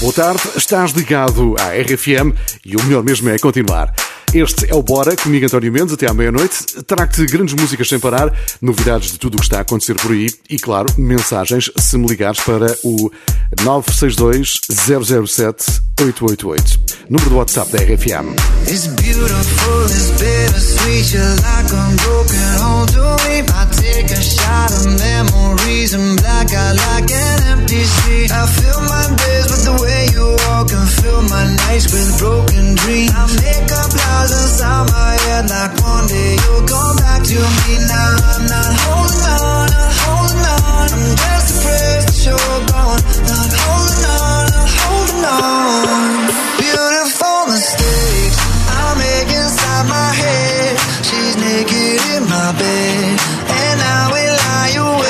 Boa tarde, estás ligado à RFM e o melhor mesmo é continuar. Este é o Bora, comigo António Mendes, até à meia-noite. Trago-te grandes músicas sem parar, novidades de tudo o que está a acontecer por aí e, claro, mensagens se me ligares para o 962 007 888. Número do WhatsApp da RFM. It's beautiful, it's bittersweet, you're like a broken home to me. I take a shot of memories and black out like an empty street. I fill my days with the way walk and fill my nights with broken dreams. I make up lies inside my head like one day you'll come back to me. Now I'm not holding on, not holding on. I'm just afraid that you're gone. Not holding on, not holding on. Beautiful mistakes I make inside my head. She's naked in my bed, and I will lie awake,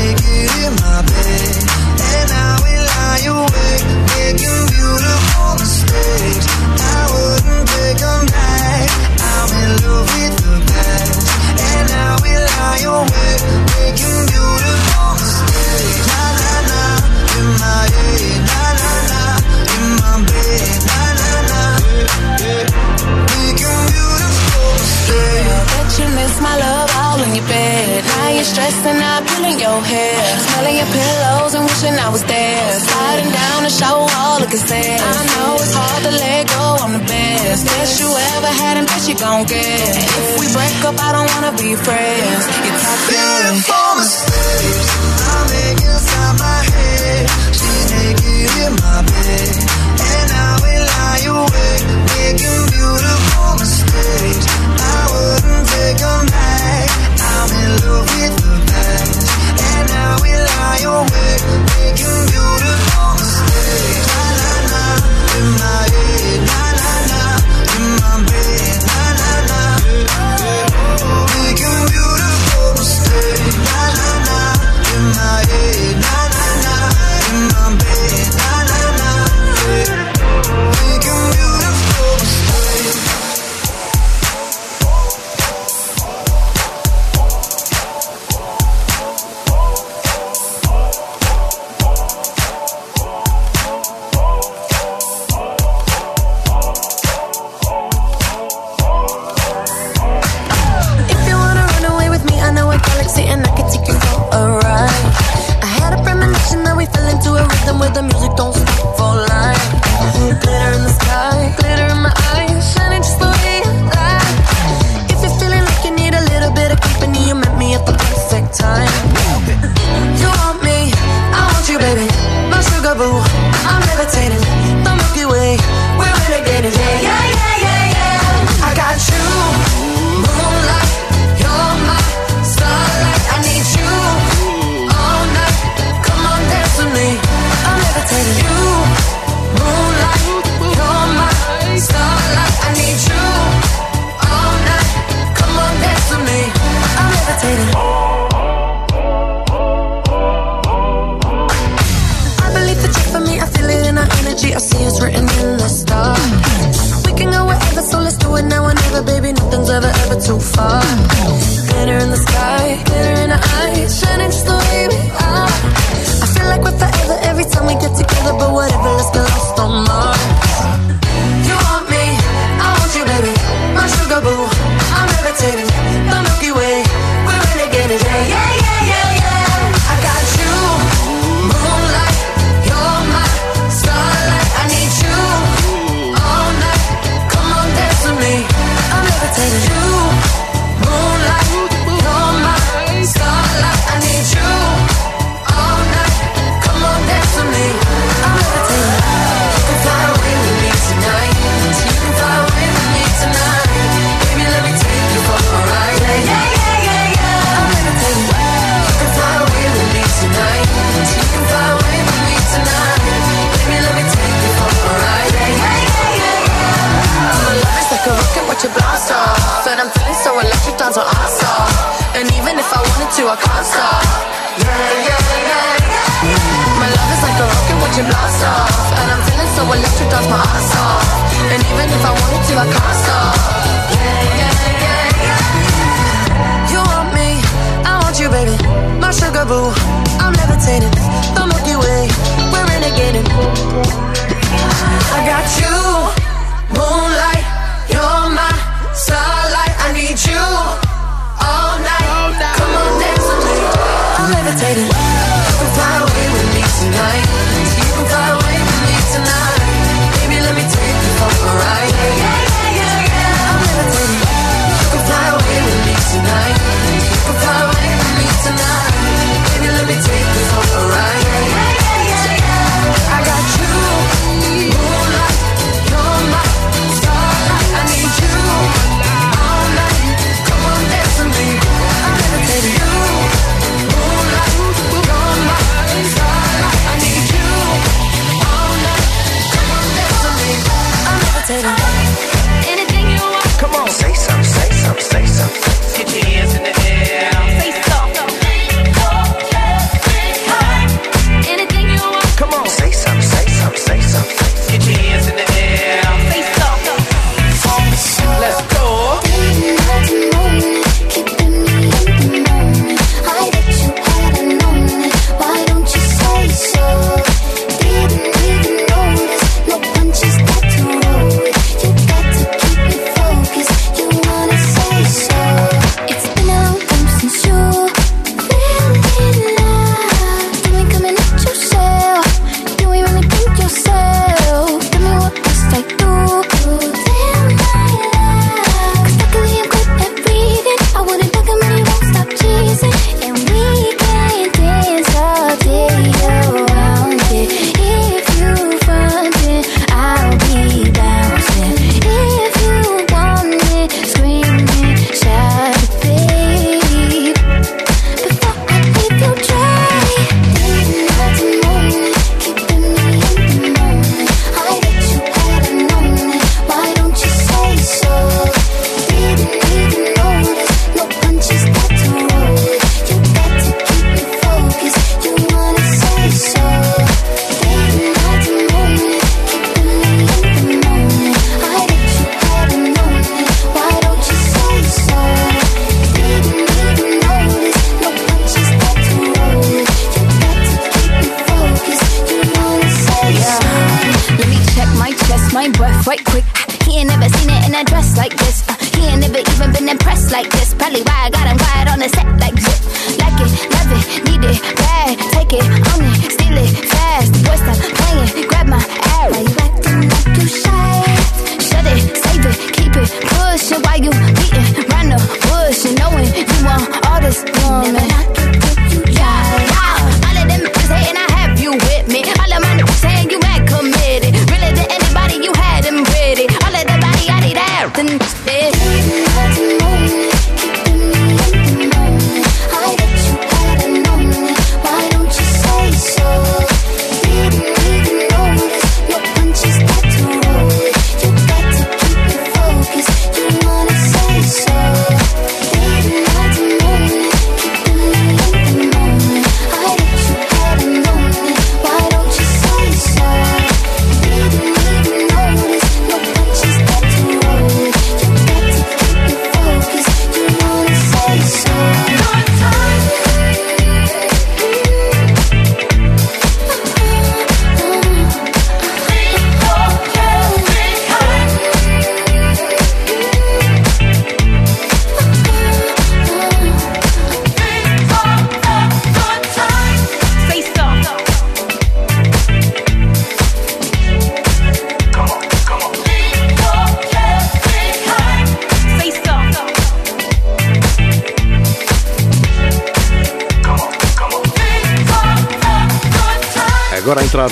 She's naked in my bed, and I will lie awake, making beautiful mistakes. I wouldn't take them back. I'm in love with the past, and I will lie awake, making beautiful mistakes. La la la, in my head, la la la, in my bed, la la la, making beautiful mistakes. You miss my love all in your bed. Now you're stressing out, pulling your hair. Smelling your pillows and wishing I was there. Sliding down the shower wall, looking sad. I know it's hard to let go, I'm the best. Best you ever had and best you gon' get. And if we break up, I don't wanna be friends. You talk good. Beautiful mistakes I make inside my head. She's naked in my bed, lie awake, making beautiful mistakes. I wouldn't take them back. I'm in love with the past, and I will lie awake, making beautiful mistakes. La la la, in my head, levitating.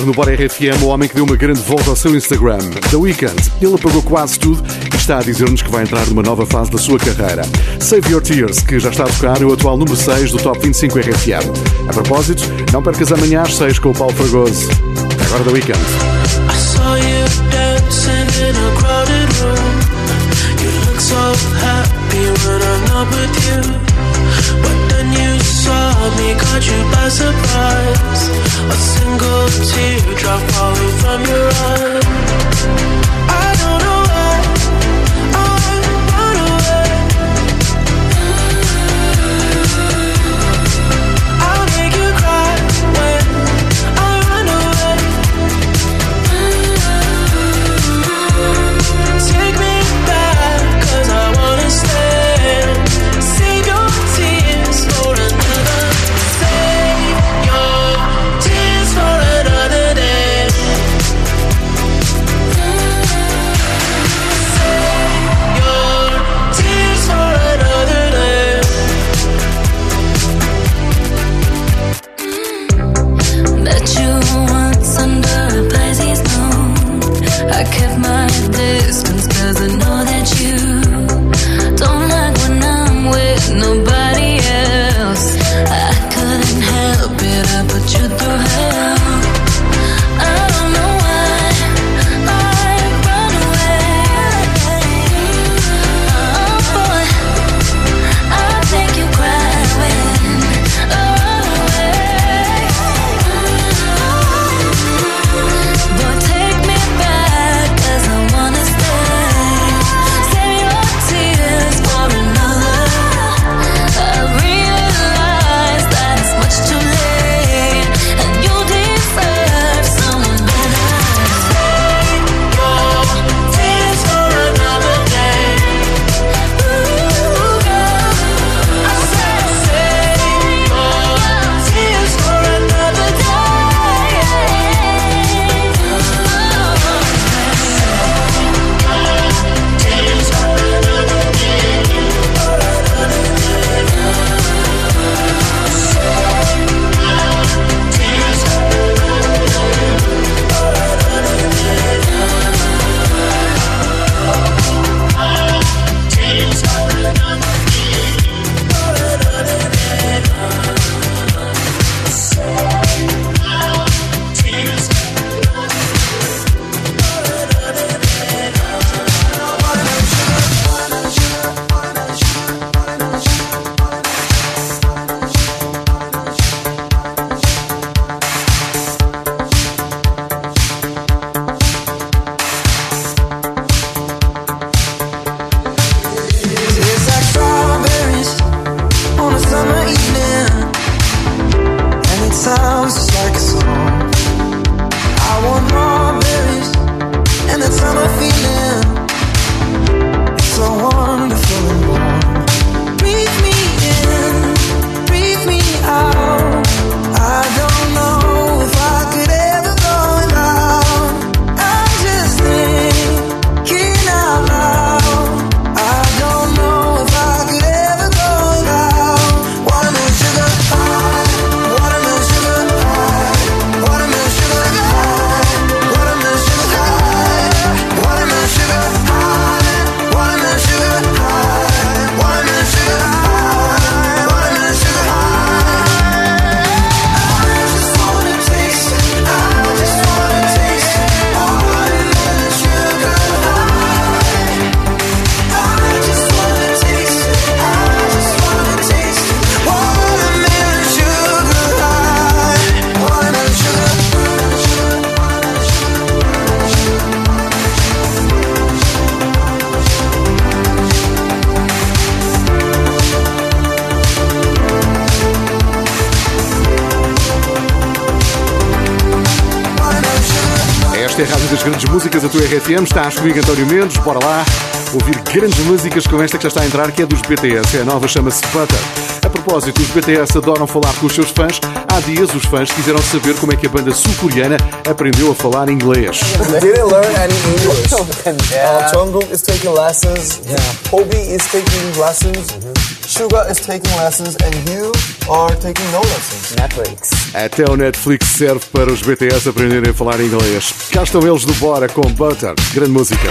no Bora RFM, o homem que deu uma grande volta ao seu Instagram, The Weeknd. Ele apagou quase tudo e está a dizer-nos que vai entrar numa nova fase da sua carreira. Save Your Tears, que já está a tocar, é o atual número 6 do Top 25 RFM. A propósito, não percas amanhã às 6 com o Paulo Fragoso. Agora The Weeknd. I saw you dancing in a crowded room. You look so happy when I'm not with you. But then you saw me, caught you by surprise. A single tear. Teardrop falling from your eye. I Músicas, a tua RFM. Estás comigo, António Mendes. Bora lá ouvir grandes músicas como esta que já está a entrar, que é dos BTS. É a nova, chama-se Butter. A propósito, os BTS adoram falar com os seus fãs. Há dias, os fãs quiseram saber como é que a banda sul-coreana aprendeu a falar inglês. didn't learn any English. Uh, Jungkook is taking lessons. Hobi is taking lessons. Suga is taking lessons, and you are taking no lessons. Netflix. Até o Netflix serve para os BTS aprenderem a falar inglês. Cá estão eles do Bora com Butter. Grande música.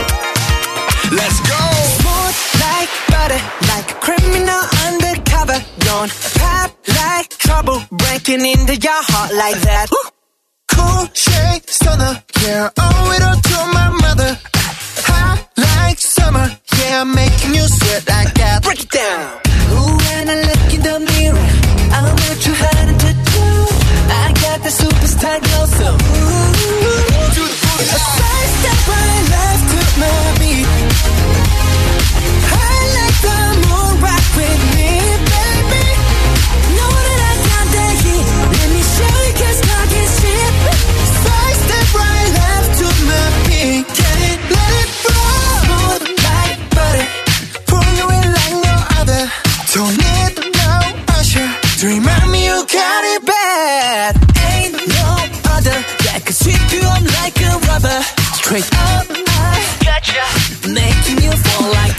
Let's go! Smooth like butter, like a criminal undercover. Don't pop like trouble, breaking into your heart like that. Cool shade stunner, yeah, owe it all to my mother. Hot like summer, yeah, I'm making you sweat like that. Break it down. Ooh, when I look in the mirror, I'm not too high. the superstar glow so. Ooh, a first step right left to my beat I like the moon rock with me baby. Know that I got that heat. Let me show you cause talk is shit first step right left to my beat get it let it flow smooth like butter pulling you in like no other. Don't need no usher to remind me you got it bad. Cause sweet you, I'm like a rubber. Straight up, I gotcha. Making you fall like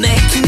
connect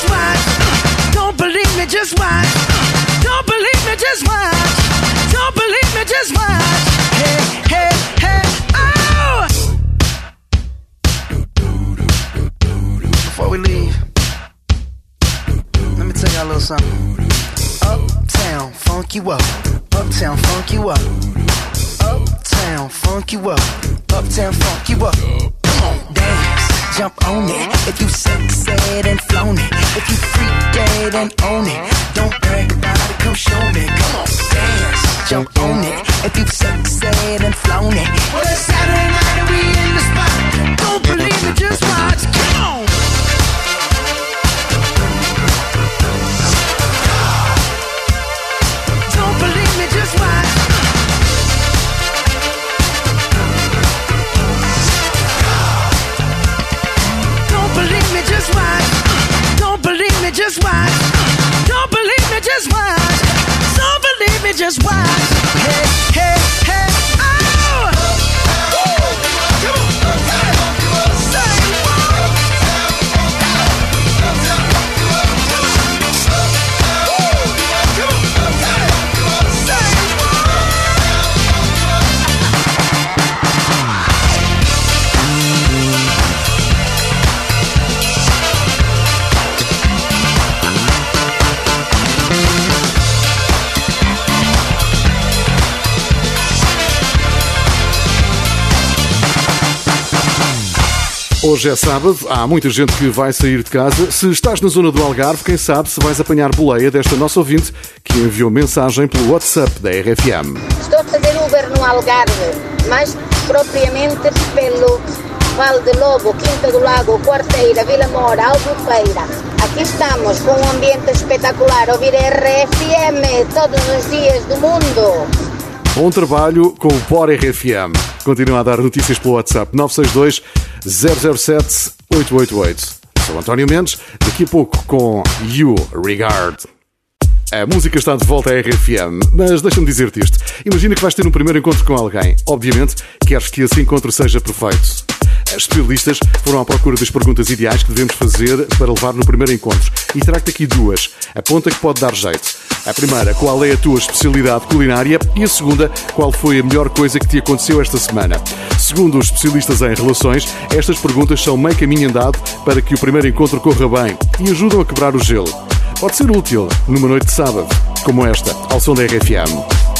Just watch. Don't believe me, just watch. Don't believe me, just watch. Don't believe me, just watch. Hey, hey, hey, oh! Before we leave, let me tell y'all a little something. Uptown, funk you up. Uptown, funk you up. Uptown, funk you up. Uptown, funk you up. Come on, dance, jump on it. If you sexed and flown it, if you freak dead and own it, don't brag about it. Come show me. Come on, dance, jump on it. If you sexed and flown it, well Hoje é sábado, há muita gente que vai sair de casa. Se estás na zona do Algarve, quem sabe se vais apanhar boleia desta nossa ouvinte que enviou mensagem pelo WhatsApp da RFM. Estou a fazer Uber no Algarve, mais propriamente pelo Val de Lobo, Quinta do Lago, Quarteira, Vila Mora, Albufeira. Aqui estamos com um ambiente espetacular, ouvir RFM todos os dias do mundo. Bom trabalho com o POR RFM. Continua a dar notícias pelo WhatsApp 962 007 888. Sou António Mendes, daqui a pouco com You Regard. A música está de volta à RFM, mas deixa-me dizer-te isto. Imagina que vais ter um primeiro encontro com alguém. Obviamente, queres que esse encontro seja perfeito. As especialistas foram à procura das perguntas ideais que devemos fazer para levar no primeiro encontro. E trago-te aqui duas. Aponta que pode dar jeito. A primeira, qual é a tua especialidade culinária? E a segunda, qual foi a melhor coisa que te aconteceu esta semana? Segundo os especialistas em relações, estas perguntas são meio caminho andado para que o primeiro encontro corra bem e ajudam a quebrar o gelo. Pode ser útil numa noite de sábado, como esta, ao som da RFM.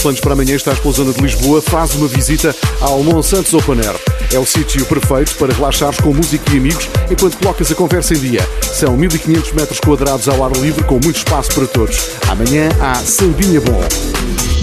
planos para amanhã está a zona de Lisboa, faz uma visita ao Monsanto Open Air. É o sítio perfeito para relaxares com música e amigos enquanto colocas a conversa em dia. São 1500 metros quadrados ao ar livre com muito espaço para todos. Amanhã há Sambinha Bom.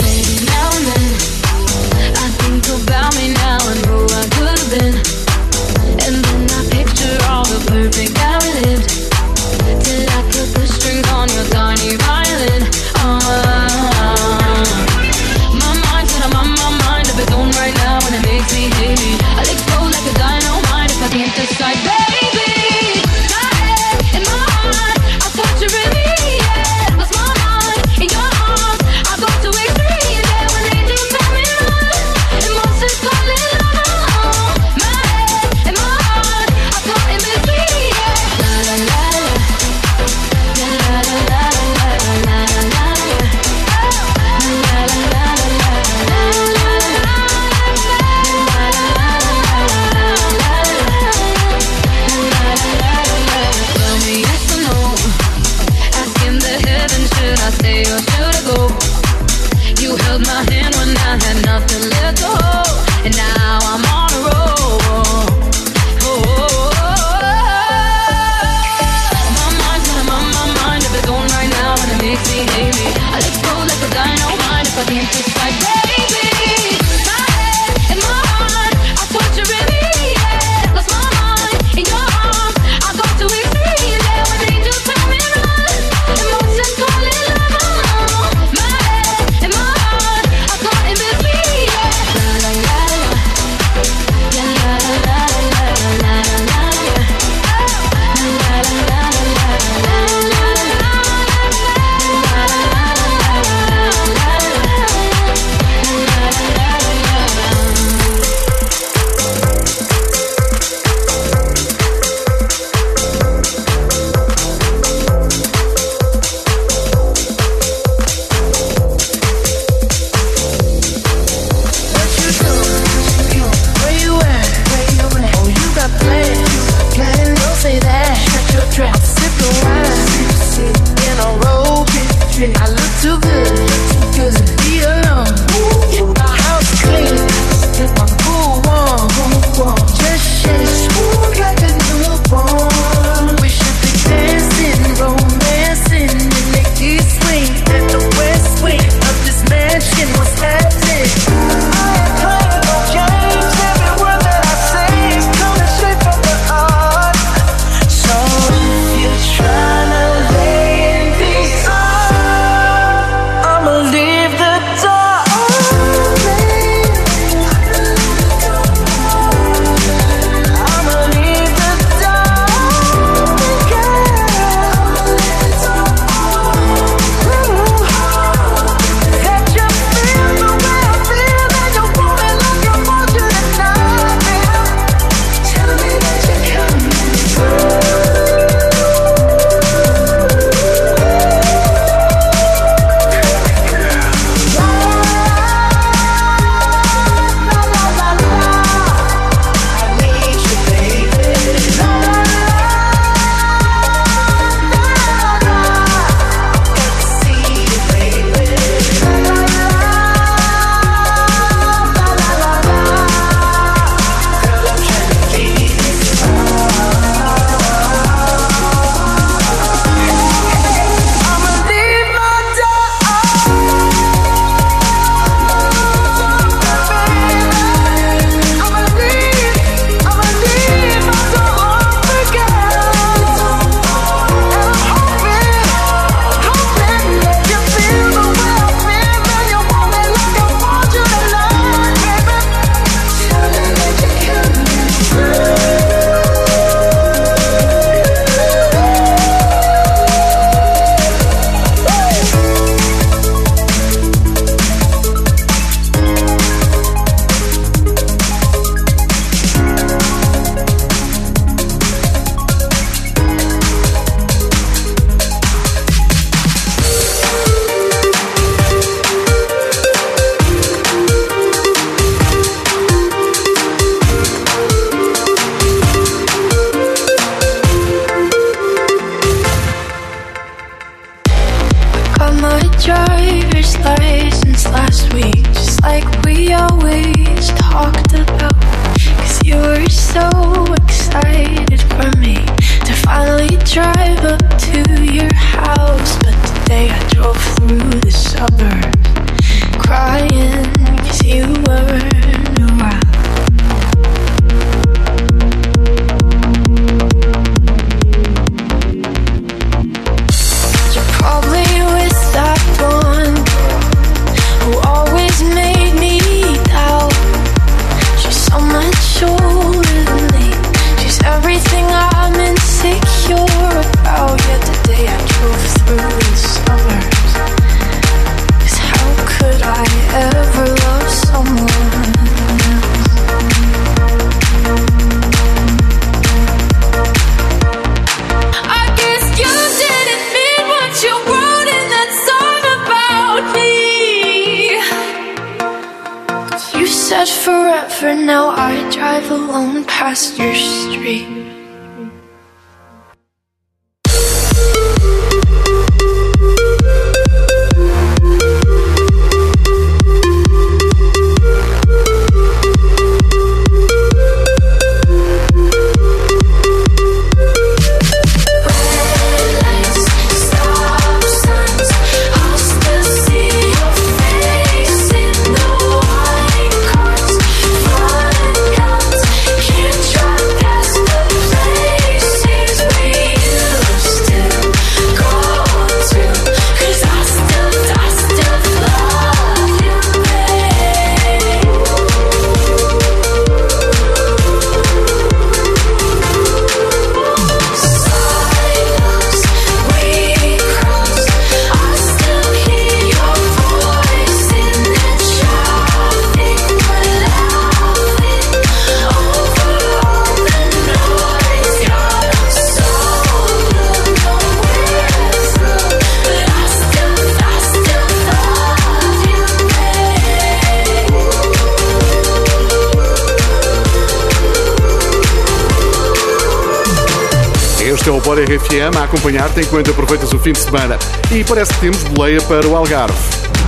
RFM a acompanhar-te enquanto aproveitas o fim de semana. E parece que temos boleia para o Algarve.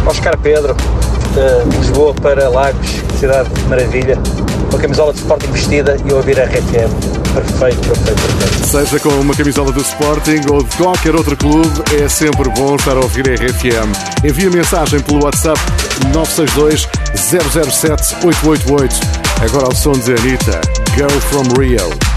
Oscar Pedro, de Lisboa para Lagos, cidade de maravilha, com a camisola de Sporting vestida e ouvir a RFM. Perfeito, perfeito, perfeito. Seja com uma camisola do Sporting ou de qualquer outro clube, é sempre bom estar a ouvir a RFM. Envie mensagem pelo WhatsApp 962 007 888. Agora ao som de Anitta, Go from Rio.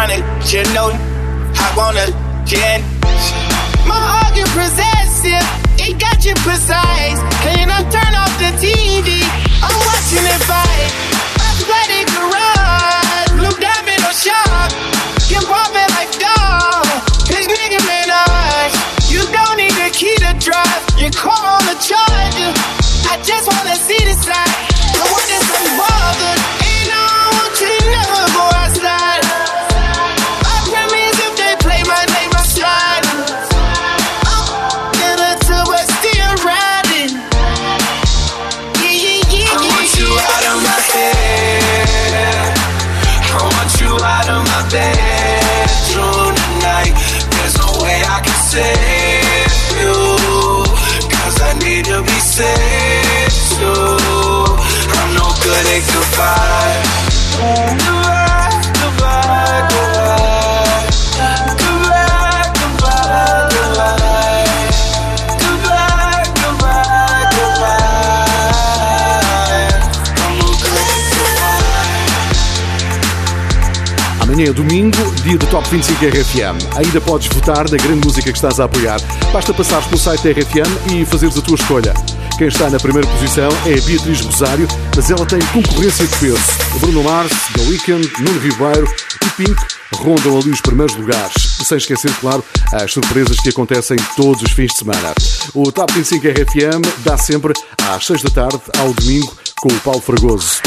chronic, you know, I wanna get. My heart get possessive, it got you precise. Can I turn off the TV? I'm watching it by. é domingo, dia do Top 25 RFM. Ainda podes votar na grande música que estás a apoiar. Basta passares pelo site RFM e fazeres a tua escolha. Quem está na primeira posição é a Beatriz Rosário, mas ela tem concorrência de peso. Bruno Mars, The Weeknd, Nuno Ribeiro e Pink rondam ali os primeiros lugares. Sem esquecer, claro, as surpresas que acontecem todos os fins de semana. O Top 25 RFM dá sempre às 6 da tarde ao domingo com o Paulo Fragoso.